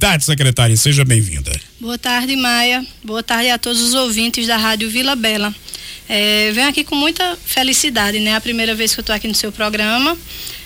tarde, secretária. Seja bem-vinda. Boa tarde, Maia. Boa tarde a todos os ouvintes da Rádio Vila Bela. É, venho aqui com muita felicidade, né? A primeira vez que eu estou aqui no seu programa.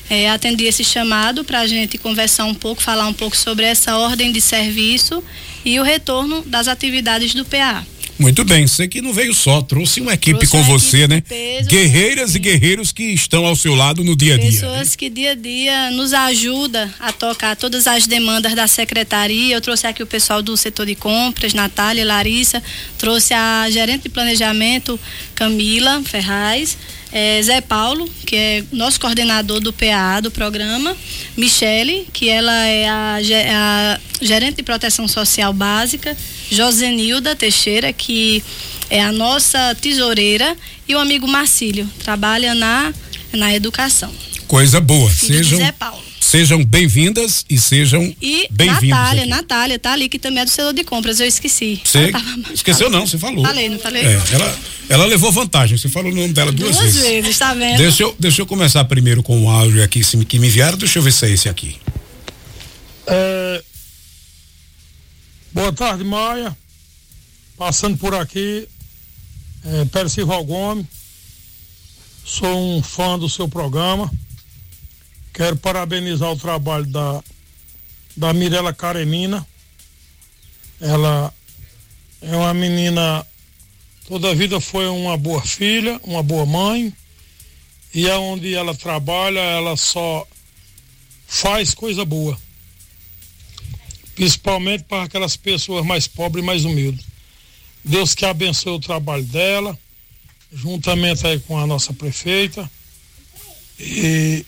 É, atendi esse chamado para a gente conversar um pouco, falar um pouco sobre essa ordem de serviço e o retorno das atividades do PA. Muito bem, você que não veio só, trouxe uma equipe trouxe com uma você, equipe né? Peso, Guerreiras sim. e guerreiros que estão ao seu lado no dia a dia. Pessoas né? que dia a dia nos ajudam a tocar todas as demandas da secretaria. Eu trouxe aqui o pessoal do setor de compras, Natália, Larissa, trouxe a gerente de planejamento, Camila Ferraz. É, Zé Paulo, que é nosso coordenador do PA do programa, Michele, que ela é a, a gerente de proteção social básica, Josenilda Teixeira, que é a nossa tesoureira, e o amigo Marcílio, trabalha na, na educação. Coisa boa. Sejam, sejam bem-vindas e sejam bem-vindos. Natália, aqui. Natália, tá ali, que também é do setor de compras, eu esqueci. Você esqueceu não, você falou. Falei, não falei? É, ela, ela levou vantagem, você falou o nome dela duas, duas vezes. Duas vezes, tá vendo? Deixa eu, deixa eu começar primeiro com o áudio aqui que me enviaram, deixa eu ver se é esse aqui. É, Boa tarde, Maia. Passando por aqui, é, Percival Gomes. Sou um fã do seu programa. Quero parabenizar o trabalho da, da Mirela Karenina. Ela é uma menina, toda a vida foi uma boa filha, uma boa mãe. E aonde ela trabalha, ela só faz coisa boa principalmente para aquelas pessoas mais pobres e mais humildes. Deus que abençoe o trabalho dela, juntamente aí com a nossa prefeita. E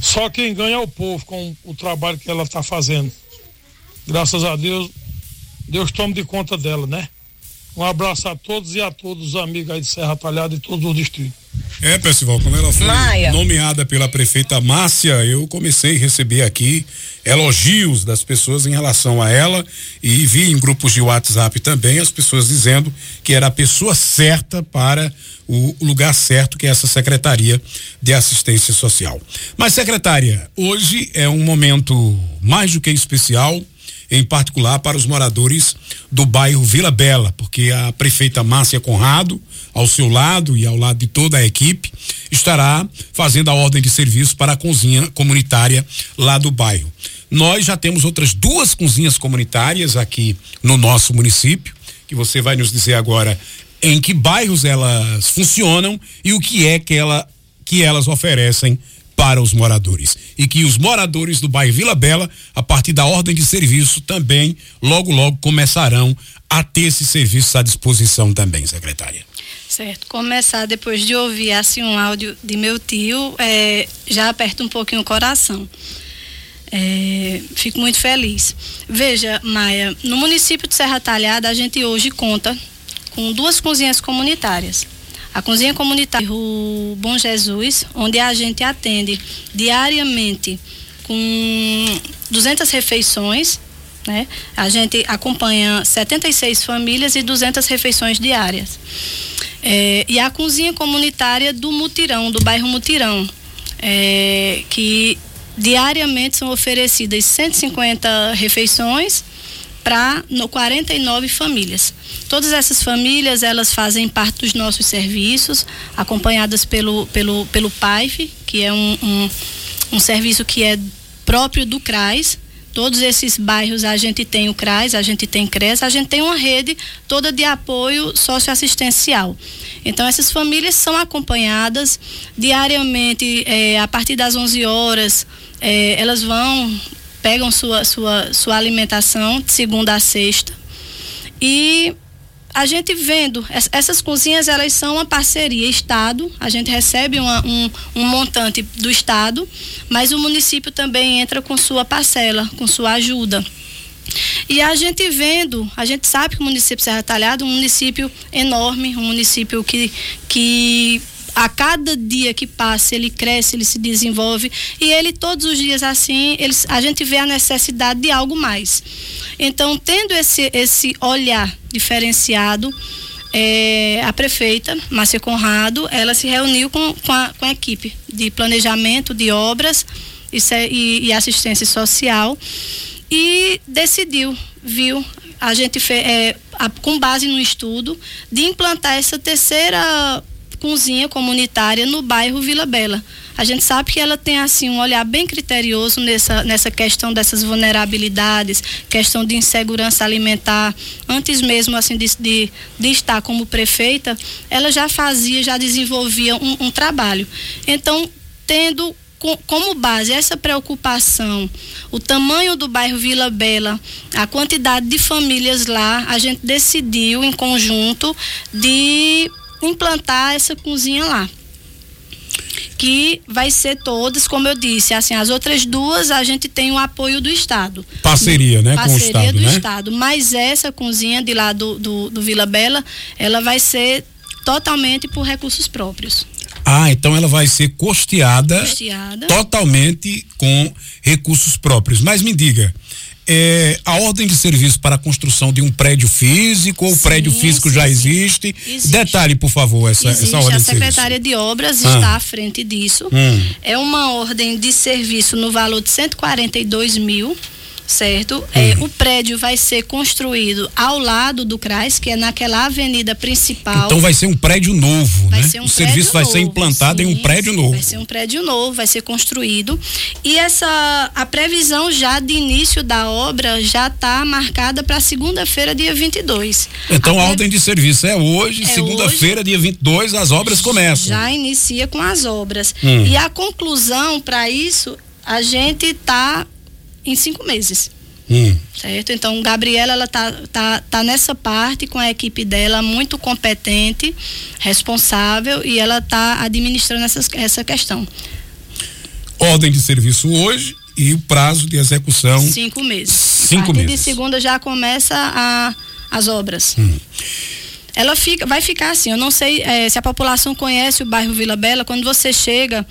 só quem ganha é o povo com o trabalho que ela está fazendo. Graças a Deus, Deus toma de conta dela, né? Um abraço a todos e a todos os amigos aí de Serra Talhada e todos os distritos. É, Percival, quando ela foi Maia. nomeada pela prefeita Márcia, eu comecei a receber aqui elogios das pessoas em relação a ela e vi em grupos de WhatsApp também as pessoas dizendo que era a pessoa certa para o lugar certo, que é essa Secretaria de Assistência Social. Mas, secretária, hoje é um momento mais do que especial em particular para os moradores do bairro Vila Bela, porque a prefeita Márcia Conrado, ao seu lado e ao lado de toda a equipe, estará fazendo a ordem de serviço para a cozinha comunitária lá do bairro. Nós já temos outras duas cozinhas comunitárias aqui no nosso município, que você vai nos dizer agora em que bairros elas funcionam e o que é que ela que elas oferecem para os moradores. E que os moradores do bairro Vila Bela, a partir da ordem de serviço, também logo, logo começarão a ter esse serviço à disposição também, secretária. Certo. Começar depois de ouvir assim um áudio de meu tio, é, já aperta um pouquinho o coração. É, fico muito feliz. Veja, Maia, no município de Serra Talhada, a gente hoje conta com duas cozinhas comunitárias. A cozinha comunitária o Bom Jesus, onde a gente atende diariamente com 200 refeições, né? A gente acompanha 76 famílias e 200 refeições diárias. É, e a cozinha comunitária do Mutirão, do bairro Mutirão, é, que diariamente são oferecidas 150 refeições para 49 famílias. Todas essas famílias, elas fazem parte dos nossos serviços, acompanhadas pelo, pelo, pelo PAIF, que é um, um, um serviço que é próprio do CRAS, todos esses bairros a gente tem o CRAS, a gente tem CRES, a gente tem uma rede toda de apoio socioassistencial. Então essas famílias são acompanhadas diariamente, é, a partir das 11 horas, é, elas vão pegam sua, sua, sua alimentação de segunda a sexta. E a gente vendo, essas cozinhas elas são uma parceria Estado, a gente recebe uma, um, um montante do Estado, mas o município também entra com sua parcela, com sua ajuda. E a gente vendo, a gente sabe que o município Serra Talhada é um município enorme, um município que, que a cada dia que passa ele cresce, ele se desenvolve e ele todos os dias assim, ele, a gente vê a necessidade de algo mais. Então, tendo esse, esse olhar diferenciado, é, a prefeita, Márcia Conrado, ela se reuniu com, com, a, com a equipe de planejamento de obras e, e, e assistência social e decidiu, viu, a gente fez, é, com base no estudo, de implantar essa terceira cozinha comunitária no bairro Vila Bela. A gente sabe que ela tem assim um olhar bem criterioso nessa, nessa questão dessas vulnerabilidades, questão de insegurança alimentar. Antes mesmo assim de, de, de estar como prefeita, ela já fazia, já desenvolvia um, um trabalho. Então, tendo como base essa preocupação, o tamanho do bairro Vila Bela, a quantidade de famílias lá, a gente decidiu em conjunto de implantar essa cozinha lá. Que vai ser todas, como eu disse, assim, as outras duas a gente tem o apoio do Estado. Parceria, né? Parceria com o Estado, do né? Estado. Mas essa cozinha de lá do, do, do Vila Bela, ela vai ser totalmente por recursos próprios. Ah, então ela vai ser custeada, custeada. totalmente com recursos próprios. Mas me diga, é, a ordem de serviço para a construção de um prédio físico ou o prédio físico sim, já sim. Existe? existe? Detalhe, por favor, essa, existe, essa ordem de serviço. A Secretaria de Obras ah. está à frente disso. Hum. É uma ordem de serviço no valor de 142 mil certo? Uhum. É, o prédio vai ser construído ao lado do CRAS, que é naquela avenida principal. Então vai ser um prédio novo, vai né? Ser um o serviço vai novo, ser implantado sim, em um prédio novo. Vai ser um prédio novo, vai ser construído. E essa a previsão já de início da obra já está marcada para segunda-feira, dia 22. Então a, a ordem de serviço é hoje, é segunda-feira, dia 22, as obras começam. Já inicia com as obras. Hum. E a conclusão para isso, a gente está em cinco meses. Hum. Certo? Então, Gabriela, ela tá, tá, tá nessa parte com a equipe dela, muito competente, responsável, e ela tá administrando essas, essa questão. Ordem de serviço hoje e o prazo de execução? Cinco meses. Cinco a meses. de segunda já começa a, as obras. Hum. Ela fica, vai ficar assim, eu não sei é, se a população conhece o bairro Vila Bela, quando você chega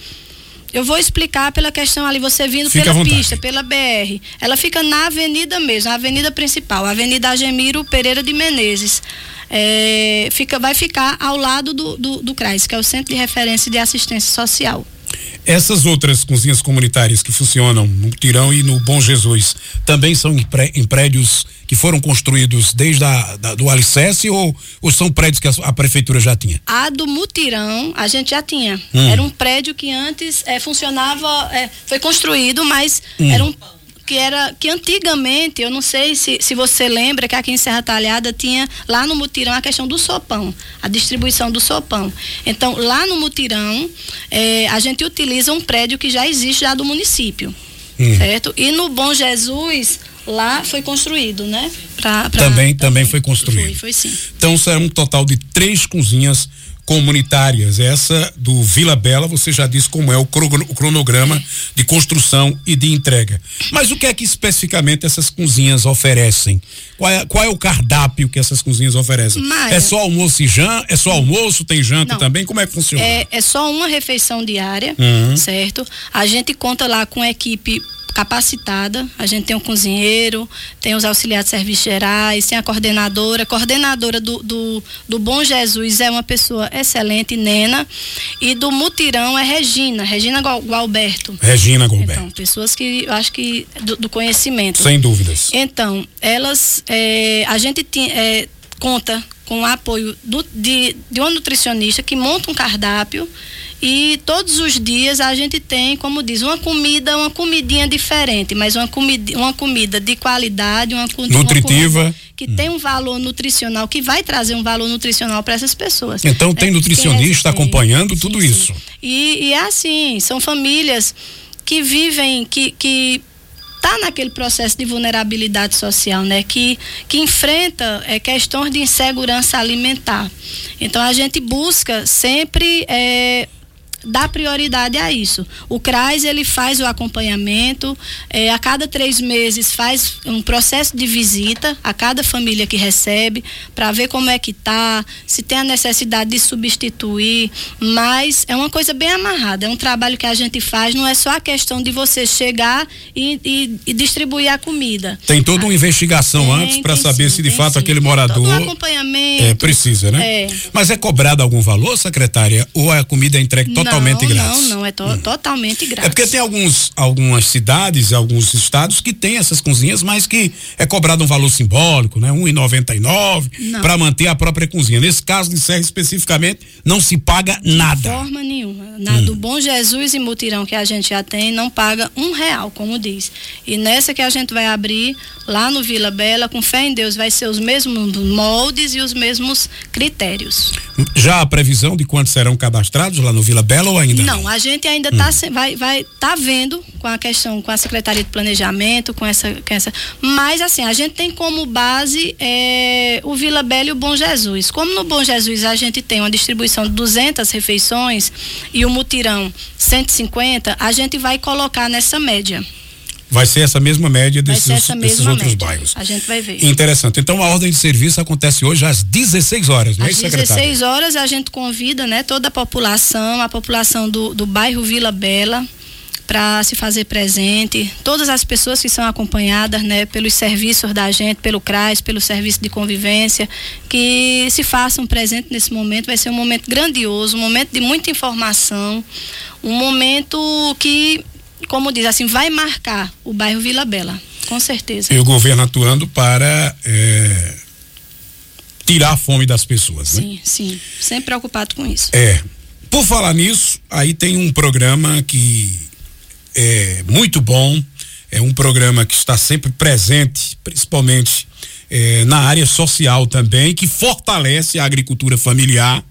eu vou explicar pela questão ali, você vindo pela pista, pela BR. Ela fica na avenida mesmo, a avenida principal, a Avenida Agemiro Pereira de Menezes. É, fica, vai ficar ao lado do, do, do CRAS, que é o Centro de Referência de Assistência Social. Essas outras cozinhas comunitárias que funcionam no Tirão e no Bom Jesus também são em prédios que foram construídos desde a, da, do alicerce ou, ou são prédios que a, a, prefeitura já tinha? A do Mutirão a gente já tinha. Hum. Era um prédio que antes é, funcionava, é, foi construído, mas hum. era um que era que antigamente, eu não sei se, se você lembra que aqui em Serra Talhada tinha lá no Mutirão a questão do sopão, a distribuição do sopão. Então, lá no Mutirão, é, a gente utiliza um prédio que já existe já do município. Hum. Certo? E no Bom Jesus, lá foi construído, né? Pra, pra, também, também foi construído. Foi, foi sim. Então será um total de três cozinhas comunitárias. Essa do Vila Bela, você já disse como é o cronograma de construção e de entrega. Mas o que é que especificamente essas cozinhas oferecem? Qual é, qual é o cardápio que essas cozinhas oferecem? Maia, é só almoço e janta? É só almoço? Tem janta não, também? Como é que funciona? É, é só uma refeição diária, uhum. certo? A gente conta lá com equipe capacitada. A gente tem um cozinheiro, tem os auxiliares de serviços gerais, tem a coordenadora. A coordenadora do, do, do Bom Jesus é uma pessoa excelente, Nena. E do Mutirão é Regina, Regina Gualberto. Regina Gualberto. Então, pessoas que eu acho que do, do conhecimento. Sem dúvidas. Então, elas, é, a gente tem, é, conta com o apoio do, de, de uma nutricionista que monta um cardápio e todos os dias a gente tem, como diz, uma comida, uma comidinha diferente, mas uma comida, uma comida de qualidade, uma, nutritiva. Uma que hum. tem um valor nutricional, que vai trazer um valor nutricional para essas pessoas. Então tem é, nutricionista acompanhando sim, tudo sim. isso. E, e é assim, são famílias que vivem, que, que tá naquele processo de vulnerabilidade social, né? Que, que enfrenta é, questões de insegurança alimentar. Então a gente busca sempre é, dá prioridade a isso. O CRAS ele faz o acompanhamento, é, a cada três meses faz um processo de visita a cada família que recebe para ver como é que tá, se tem a necessidade de substituir, mas é uma coisa bem amarrada, é um trabalho que a gente faz, não é só a questão de você chegar e, e, e distribuir a comida. Tem toda uma investigação tem, antes para saber sim, se de fato sim. aquele morador todo um acompanhamento é, precisa, né? É. Mas é cobrado algum valor, secretária, ou a comida é entregue totalmente totalmente não, grátis. Não, não, é to hum. totalmente grátis. É porque tem alguns, algumas cidades, alguns estados que tem essas cozinhas, mas que é cobrado um valor simbólico, né? R$1,99 para manter a própria cozinha. Nesse caso de Serra especificamente, não se paga nada. De forma nenhuma. Na hum. do Bom Jesus e Mutirão que a gente já tem, não paga um real, como diz. E nessa que a gente vai abrir lá no Vila Bela, com fé em Deus, vai ser os mesmos moldes e os mesmos critérios. Já a previsão de quantos serão cadastrados lá no Vila Bela ou ainda não? Não, a gente ainda está hum. vai vai tá vendo com a questão com a Secretaria de Planejamento, com essa com essa, mas assim, a gente tem como base é, o Vila Bela e o Bom Jesus. Como no Bom Jesus a gente tem uma distribuição de 200 refeições e o mutirão 150, a gente vai colocar nessa média. Vai ser essa mesma média desses, mesma desses outros média. bairros. A gente vai ver. Interessante. Então a ordem de serviço acontece hoje às 16 horas, não é, Às 16 horas a gente convida né, toda a população, a população do, do bairro Vila Bela, para se fazer presente. Todas as pessoas que são acompanhadas né, pelos serviços da gente, pelo CRAS, pelo serviço de convivência, que se façam presente nesse momento. Vai ser um momento grandioso, um momento de muita informação, um momento que como diz assim, vai marcar o bairro Vila Bela, com certeza. E o governo atuando para é, tirar a fome das pessoas, sim, né? Sim, sim, sempre preocupado com isso. É. Por falar nisso, aí tem um programa que é muito bom, é um programa que está sempre presente, principalmente é, na área social também, que fortalece a agricultura familiar,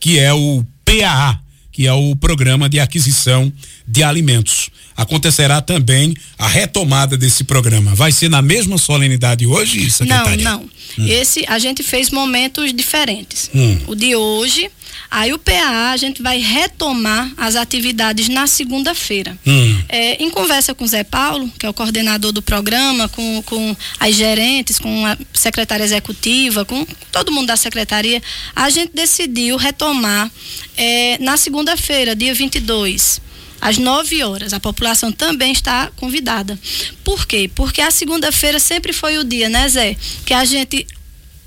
que é o PAA, que é o Programa de Aquisição de Alimentos acontecerá também a retomada desse programa. Vai ser na mesma solenidade hoje, secretária? Não, não. Hum. Esse a gente fez momentos diferentes. Hum. O de hoje, aí o PA a gente vai retomar as atividades na segunda-feira. Hum. É, em conversa com o Zé Paulo, que é o coordenador do programa, com, com as gerentes, com a secretária executiva, com todo mundo da secretaria, a gente decidiu retomar é, na segunda-feira, dia 22 às 9 horas. A população também está convidada. Por quê? Porque a segunda-feira sempre foi o dia, né, Zé? Que a gente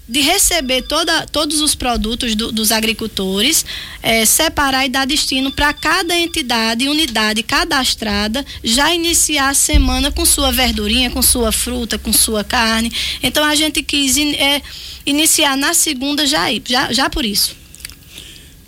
de receber toda, todos os produtos do, dos agricultores, é, separar e dar destino para cada entidade, unidade cadastrada, já iniciar a semana com sua verdurinha, com sua fruta, com sua carne. Então a gente quis in, é, iniciar na segunda já, já, já por isso.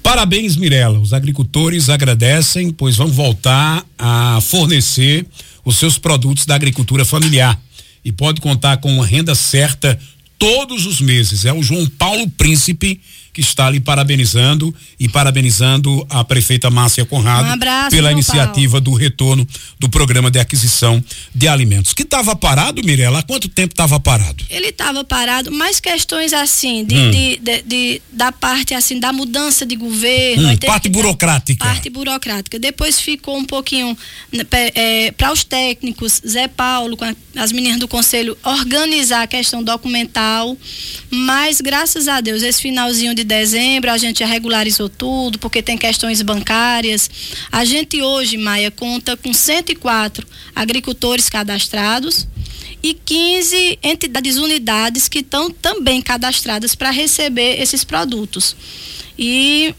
Parabéns, Mirella. Os agricultores agradecem, pois vão voltar a fornecer os seus produtos da agricultura familiar. E pode contar com uma renda certa todos os meses. É o João Paulo Príncipe que está ali parabenizando e parabenizando a prefeita Márcia Conrado um abraço, pela iniciativa Paulo. do retorno do programa de aquisição de alimentos. Que estava parado, Mirella? Há quanto tempo estava parado? Ele estava parado, mais questões assim, de, hum. de, de, de, da parte assim, da mudança de governo. Hum, parte burocrática. Parte burocrática. Depois ficou um pouquinho né, é, para os técnicos, Zé Paulo, com a, as meninas do conselho, organizar a questão documental. Mas, graças a Deus, esse finalzinho de dezembro a gente já regularizou tudo, porque tem questões bancárias. A gente hoje, Maia, conta com 104 agricultores cadastrados e 15 entidades, unidades que estão também cadastradas para receber esses produtos. E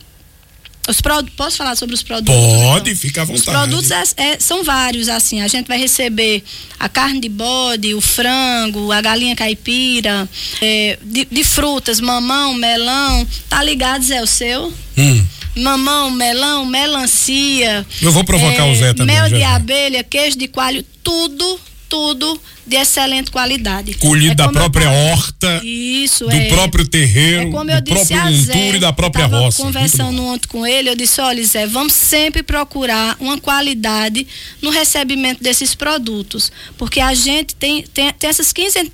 os produtos, posso falar sobre os produtos? Pode, então? fica à vontade. Os produtos é, é, são vários, assim. A gente vai receber a carne de bode, o frango, a galinha caipira, é, de, de, frutas, mamão, melão. Tá ligado, Zé, o seu? Hum. Mamão, melão, melancia. Eu vou provocar o Zé é, também. Mel de abelha, queijo de coalho, tudo tudo de excelente qualidade. Colhido é da própria horta, isso, do é, próprio terreiro, é como eu do próprio Zé, e da própria roça. conversando ontem com ele, eu disse, olha Zé, vamos sempre procurar uma qualidade no recebimento desses produtos, porque a gente tem, tem, tem essas 15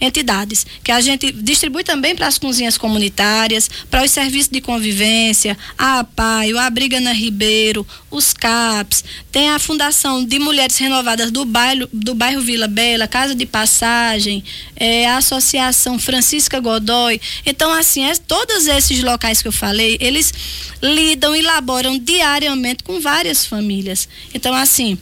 entidades, que a gente distribui também para as cozinhas comunitárias, para os serviços de convivência, a APAI, o Abriga na Ribeiro, os CAPs, tem a Fundação de Mulheres Renovadas do bairro, do bairro Vila Bela, Casa de Passagem, é, a Associação Francisca Godoy. Então, assim, é, todos esses locais que eu falei, eles lidam e elaboram diariamente com várias famílias. Então, assim,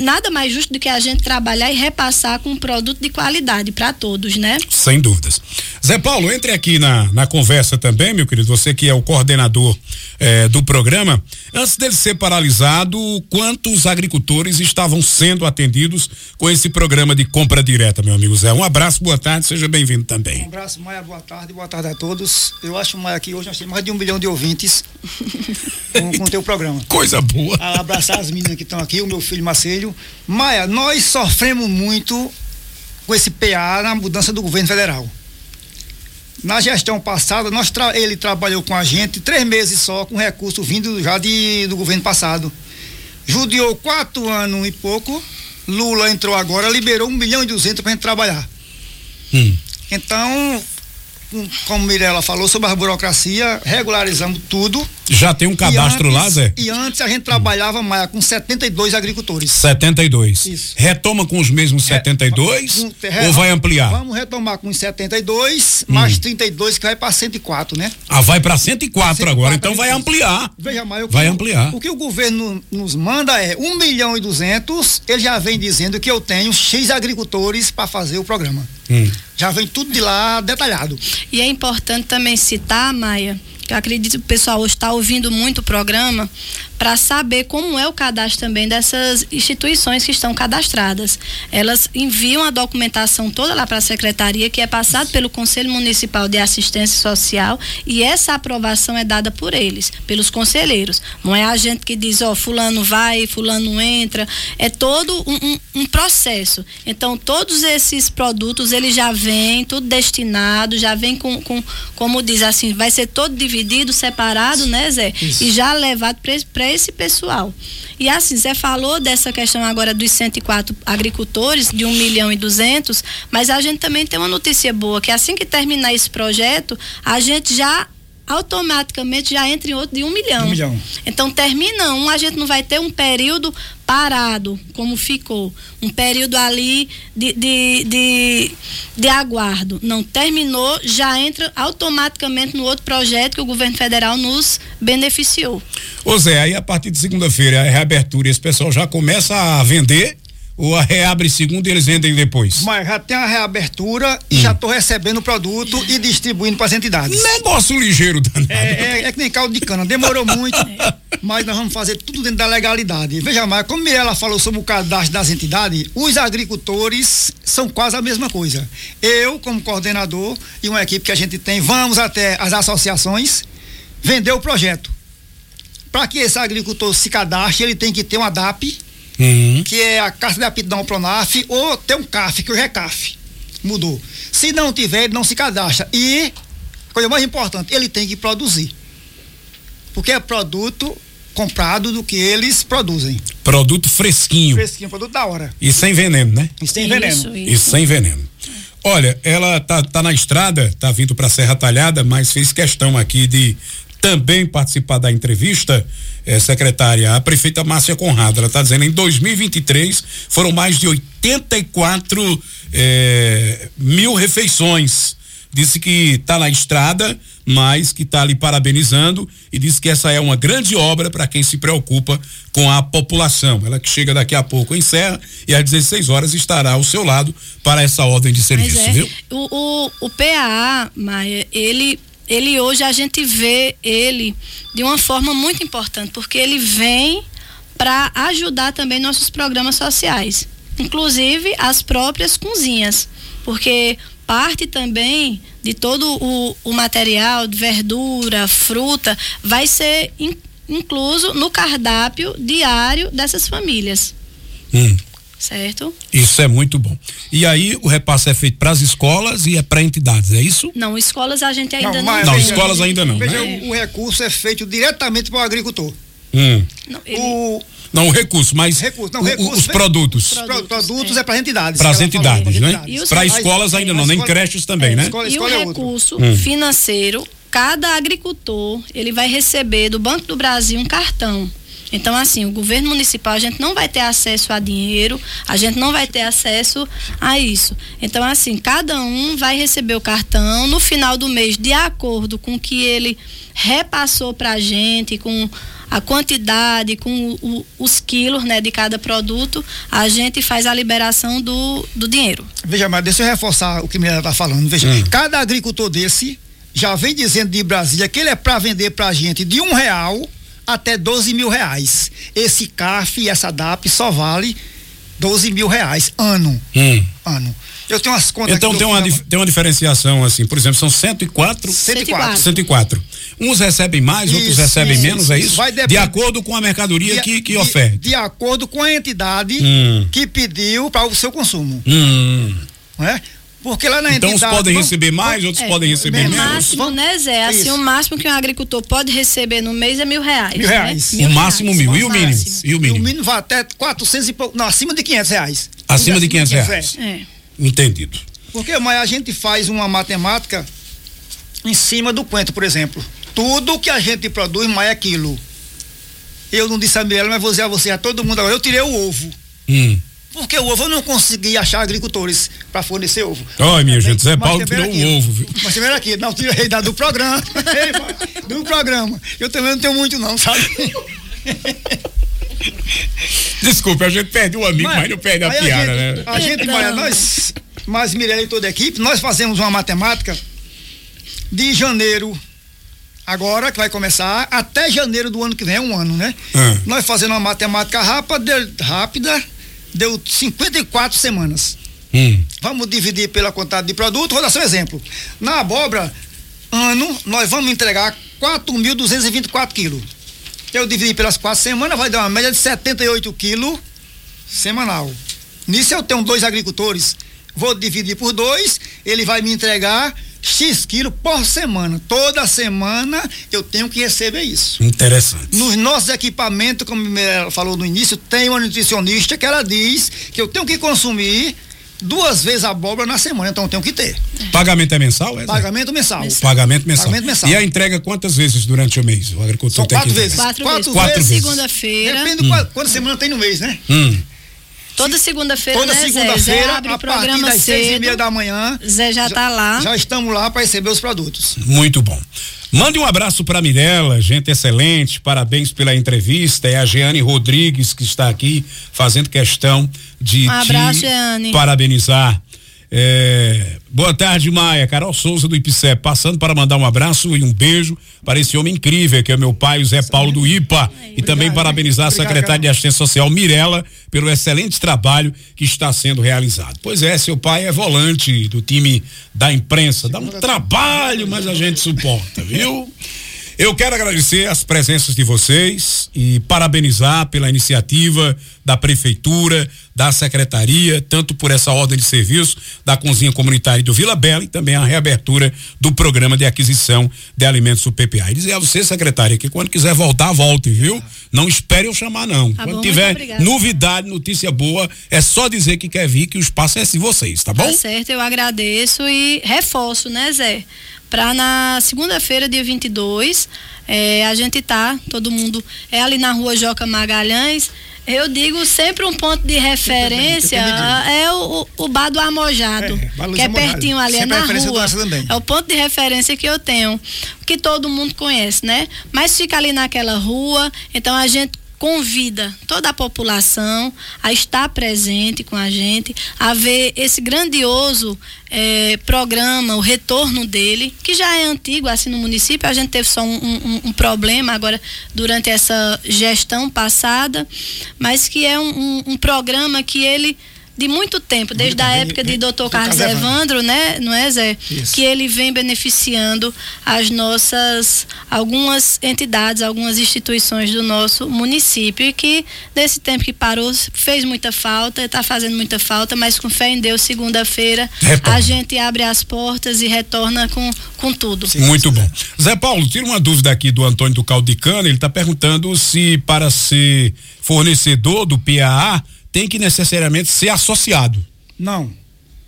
nada mais justo do que a gente trabalhar e repassar com um produto de qualidade para todos, né? Sem dúvidas. Zé Paulo, entre aqui na, na conversa também, meu querido, você que é o coordenador eh, do programa. Antes dele ser paralisado, quantos agricultores estavam sendo atendidos com esse programa de compra direta, meu amigo Zé? Um abraço, boa tarde, seja bem-vindo também. Um abraço, Maia, boa tarde, boa tarde a todos. Eu acho, Maia, que hoje nós temos mais de um milhão de ouvintes com o teu programa. Coisa boa. A abraçar as meninas que estão aqui, o meu filho Marcelo. Maia, nós sofremos muito com esse PA na mudança do governo federal. Na gestão passada, nós tra ele trabalhou com a gente três meses só, com recurso vindo já de, do governo passado. Judiou quatro anos e pouco. Lula entrou agora, liberou um milhão e duzentos para gente trabalhar. Hum. Então, como Mirella falou, sobre a burocracia, regularizamos tudo. Já tem um cadastro antes, lá, Zé? E antes a gente trabalhava, Maia, com 72 agricultores. 72. Isso. Retoma com os mesmos 72 é, ou vai ampliar? Vamos retomar com os 72, hum. mais 32 que vai para 104, né? Ah, vai para 104, 104 agora, então vai ampliar. Veja, Maia, vai ampliar. O que o governo nos manda é 1 milhão e 200, ele já vem dizendo que eu tenho X agricultores para fazer o programa. Hum. Já vem tudo de lá detalhado. E é importante também citar, Maia, que eu acredito que o pessoal está ouvindo muito o programa, para saber como é o cadastro também dessas instituições que estão cadastradas. Elas enviam a documentação toda lá para a secretaria, que é passado pelo Conselho Municipal de Assistência Social, e essa aprovação é dada por eles, pelos conselheiros. Não é a gente que diz, ó, oh, fulano vai, fulano entra. É todo um, um, um, processo. Então, todos esses produtos, eles já vêm, tudo destinado, já vem com, com como diz assim, vai ser todo dividido, separado, né, Zé? Isso. E já levado para esse pessoal. E assim, Zé falou dessa questão agora dos 104 agricultores, de 1 milhão e 200, mas a gente também tem uma notícia boa, que assim que terminar esse projeto, a gente já automaticamente já entra em outro de um milhão. Um milhão. Então termina um, a gente não vai ter um período parado, como ficou. Um período ali de, de, de, de, aguardo. Não terminou, já entra automaticamente no outro projeto que o governo federal nos beneficiou. Ô Zé, aí a partir de segunda-feira, a reabertura, esse pessoal já começa a vender ou a reabre segundo e eles vendem depois? Mas já tem a reabertura e hum. já estou recebendo o produto e distribuindo para as entidades. Negócio ligeiro, danado. É, é, é, que nem caldo de cana, demorou muito, mas nós vamos fazer tudo dentro da legalidade. Veja mais, como ela falou sobre o cadastro das entidades, os agricultores são quase a mesma coisa. Eu, como coordenador e uma equipe que a gente tem, vamos até as associações vender o projeto. Para que esse agricultor se cadastre, ele tem que ter uma DAP uhum. que é a carta de aptidão Pronaf, ou tem um CAF, que hoje é CAF. Mudou. Se não tiver, ele não se cadastra. E, coisa mais importante, ele tem que produzir. Porque é produto comprado do que eles produzem. Produto fresquinho. Fresquinho, produto da hora. E sem veneno, né? E sem isso, veneno. Isso. E sem veneno. Olha, ela tá, tá na estrada, tá vindo para Serra Talhada, mas fez questão aqui de também participar da entrevista, eh, secretária, a prefeita Márcia Conrado. Ela está dizendo em 2023 foram mais de 84 eh, mil refeições. Disse que está na estrada, mas que está ali parabenizando e disse que essa é uma grande obra para quem se preocupa com a população. Ela que chega daqui a pouco em Serra e às 16 horas estará ao seu lado para essa ordem de serviço, é. viu? O, o, o PAA, Maia, ele ele hoje a gente vê ele de uma forma muito importante, porque ele vem para ajudar também nossos programas sociais, inclusive as próprias cozinhas, porque parte também de todo o, o material de verdura, fruta, vai ser in, incluso no cardápio diário dessas famílias. Hum certo? Isso é muito bom. E aí o repasse é feito para as escolas e é para entidades, é isso? Não, escolas a gente ainda não. Não, não escolas ainda não. Veja, né? o, o, recurso é feito diretamente para o agricultor. Hum. Não, ele... o, não, o recurso, mas recurso, não, recurso, os produtos. Os produtos, produtos é, é para entidades. Para as entidades, falou, né? Para escolas ainda não, nem creches também, é, né? Escola, e o é recurso hum. financeiro, cada agricultor, ele vai receber do Banco do Brasil um cartão então, assim, o governo municipal, a gente não vai ter acesso a dinheiro, a gente não vai ter acesso a isso. Então, assim, cada um vai receber o cartão no final do mês, de acordo com o que ele repassou para a gente, com a quantidade, com o, o, os quilos né, de cada produto, a gente faz a liberação do, do dinheiro. Veja, mas deixa eu reforçar o que a está falando. Veja, hum. cada agricultor desse já vem dizendo de Brasília que ele é para vender para a gente de um real até 12 mil reais. Esse CAF e essa DAP só vale 12 mil reais ano. Hum. Ano. Eu tenho umas contas Então tem uma, tem uma diferenciação assim, por exemplo, são 104 104. 104. Uns recebem mais, isso, outros recebem isso, menos, é isso? Vai de acordo com a mercadoria de, que, que oferta. De acordo com a entidade hum. que pediu para o seu consumo. Hum. Não é? Porque lá na então, entidade. Então, uns podem receber mais, outros é, podem receber menos. O máximo, né, Zé? Assim, Isso. o máximo que um agricultor pode receber no mês é mil reais. Mil reais. Né? Mil o máximo mil. E o mínimo? E o mínimo? E o mínimo vai até 400 e pouco. Não, acima de 500 reais. Acima de 500 reais. É. Entendido. Porque, mas a gente faz uma matemática em cima do quanto, por exemplo. Tudo que a gente produz, mais é aquilo. Eu não disse a Mirella, mas vou dizer a você, a todo mundo agora. Eu tirei o ovo. Hum. Porque o ovo eu não consegui achar agricultores para fornecer ovo. Olha, minha gente, Zé Paulo tirou o ovo, viu? Mas também aqui, não, tirei da do programa. do programa. Eu também não tenho muito, não, sabe? Desculpa, a gente perde o amigo, mas, mas não perde a piada, a gente, né? A gente, olha, nós, mas Mirella e toda a equipe, nós fazemos uma matemática de janeiro agora que vai começar até janeiro do ano que vem, é um ano, né? Ah. Nós fazendo uma matemática rápida, rápida deu 54 semanas. Hum. Vamos dividir pela quantidade de produto. Vou dar só um exemplo. Na abóbora, ano, nós vamos entregar 4.224 quilos. Eu dividi pelas quatro semanas, vai dar uma média de 78 quilos semanal. Nisso eu tenho dois agricultores. Vou dividir por dois, ele vai me entregar X quilos por semana. Toda semana eu tenho que receber isso. Interessante. Nos nossos equipamentos, como ela falou no início, tem uma nutricionista que ela diz que eu tenho que consumir duas vezes a abóbora na semana, então eu tenho que ter. Pagamento é mensal? É, Pagamento mensal. mensal. Pagamento mensal. Pagamento mensal. E a entrega quantas vezes durante o mês? O agricultor São tem quatro que... vezes. Quatro, quatro vezes. Quatro vezes. Segunda-feira. Depende hum. quantas semanas tem no mês, né? Hum. Toda segunda-feira, Toda né, segunda-feira, abre a o programa partir das cedo. seis e meia da manhã. Zé já, está lá. Já estamos lá para receber os produtos. Muito bom. Mande um abraço para Mirella, gente excelente, parabéns pela entrevista. É a Jeane Rodrigues que está aqui fazendo questão de um abraço, te Jeane. parabenizar. É, boa tarde, Maia. Carol Souza do IPCE, passando para mandar um abraço e um beijo para esse homem incrível que é meu pai, o Zé Paulo do IPA. E também parabenizar a secretária de Assistência Social, Mirella, pelo excelente trabalho que está sendo realizado. Pois é, seu pai é volante do time da imprensa. Dá um trabalho, mas a gente suporta, viu? Eu quero agradecer as presenças de vocês e parabenizar pela iniciativa da prefeitura, da secretaria, tanto por essa ordem de serviço da cozinha comunitária do Vila Bela e também a reabertura do programa de aquisição de alimentos do PPA. E dizer a você, secretária, que quando quiser voltar, volte, viu? Não espere eu chamar, não. Tá quando bom, tiver novidade, notícia boa, é só dizer que quer vir, que o espaço é de vocês, tá bom? Tá certo, eu agradeço e reforço, né, Zé? Para na segunda-feira, dia 22, é, a gente tá, todo mundo é ali na rua Joca Magalhães. Eu digo sempre um ponto de referência é o, o, Bar do Amojado, é, que é pertinho ali, é na rua. É o ponto de referência que eu tenho, que todo mundo conhece, né? Mas fica ali naquela rua, então a gente convida toda a população a estar presente com a gente, a ver esse grandioso eh, programa, o retorno dele, que já é antigo assim no município. A gente teve só um, um, um problema agora durante essa gestão passada, mas que é um, um programa que ele de muito tempo, desde muito a bem, época de Dr. Carlos Evandro, né, não é, Zé? Isso. Que ele vem beneficiando as nossas algumas entidades, algumas instituições do nosso município e que nesse tempo que parou fez muita falta, está fazendo muita falta, mas com fé em Deus, segunda-feira a gente abre as portas e retorna com com tudo. Sim, muito bom. Zé Paulo, tira uma dúvida aqui do Antônio do Caldicana, ele está perguntando se para ser fornecedor do PAA tem que necessariamente ser associado. Não. não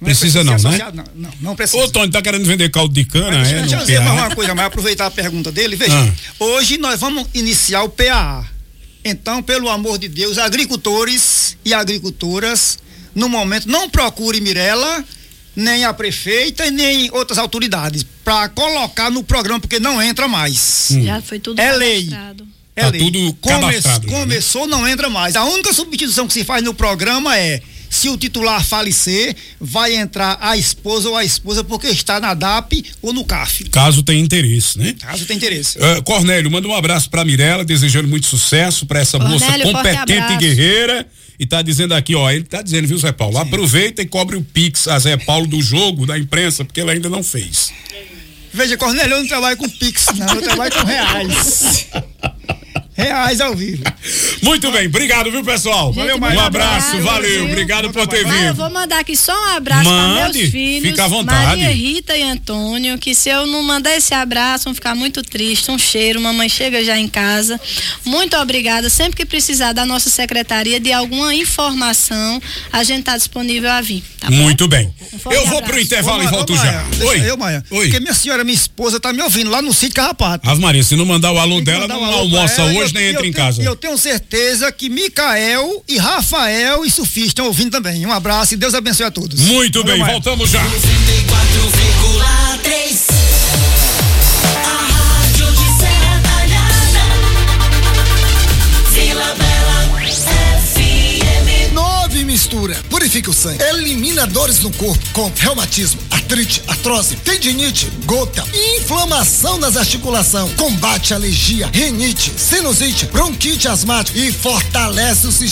precisa, é não, né? Não, não, não, precisa. Ô, Tony, tá querendo vender caldo de cana, mas, é? Deixa eu dizer uma coisa, mas aproveitar a pergunta dele, veja, ah. hoje nós vamos iniciar o PAA. Então, pelo amor de Deus, agricultores e agricultoras, no momento, não procure Mirella, nem a prefeita e nem outras autoridades para colocar no programa, porque não entra mais. Hum. Já foi tudo É lei. Tá Eli, tudo come? Começou, né? não entra mais. A única substituição que se faz no programa é se o titular falecer, vai entrar a esposa ou a esposa porque está na DAP ou no CAF. Caso tenha interesse, né? Caso tenha interesse. Uh, Cornélio, manda um abraço para Mirela, desejando muito sucesso para essa Cornélio, moça competente e guerreira. E tá dizendo aqui, ó, ele tá dizendo, viu, Zé Paulo? Sim. Aproveita e cobre o Pix a Zé Paulo do jogo da imprensa, porque ele ainda não fez. Veja, Cornélio, eu não trabalho com Pix, não, eu trabalho com reais. reais ao vivo. Muito bem, obrigado, viu, pessoal? Gente, valeu, Um abraço, obrigado, valeu, viu? obrigado por ter vindo. Eu vou mandar aqui só um abraço para meus filhos, fica à vontade. Maria Rita e Antônio, que se eu não mandar esse abraço, vão ficar muito tristes, um cheiro, mamãe chega já em casa. Muito obrigada, sempre que precisar da nossa secretaria de alguma informação, a gente está disponível a vir, tá Muito bem. Um eu vou pro intervalo ô, e volto ô, já. Oi. Eu, Maia. Oi. Porque minha senhora, minha esposa, tá me ouvindo lá no sítio Carrapato. Ave Maria, se não mandar o alô dela, não almoça hoje hoje nem entra em casa. E eu tenho certeza que Micael e Rafael e Sofia estão ouvindo também. Um abraço e Deus abençoe a todos. Muito Valeu, bem, mais. voltamos já. 94,3 mistura, purifica o sangue, elimina dores no corpo, com reumatismo, artrite, artrose, tendinite, gota, inflamação nas articulações, combate alergia, rinite, sinusite, bronquite asmática e fortalece o sistema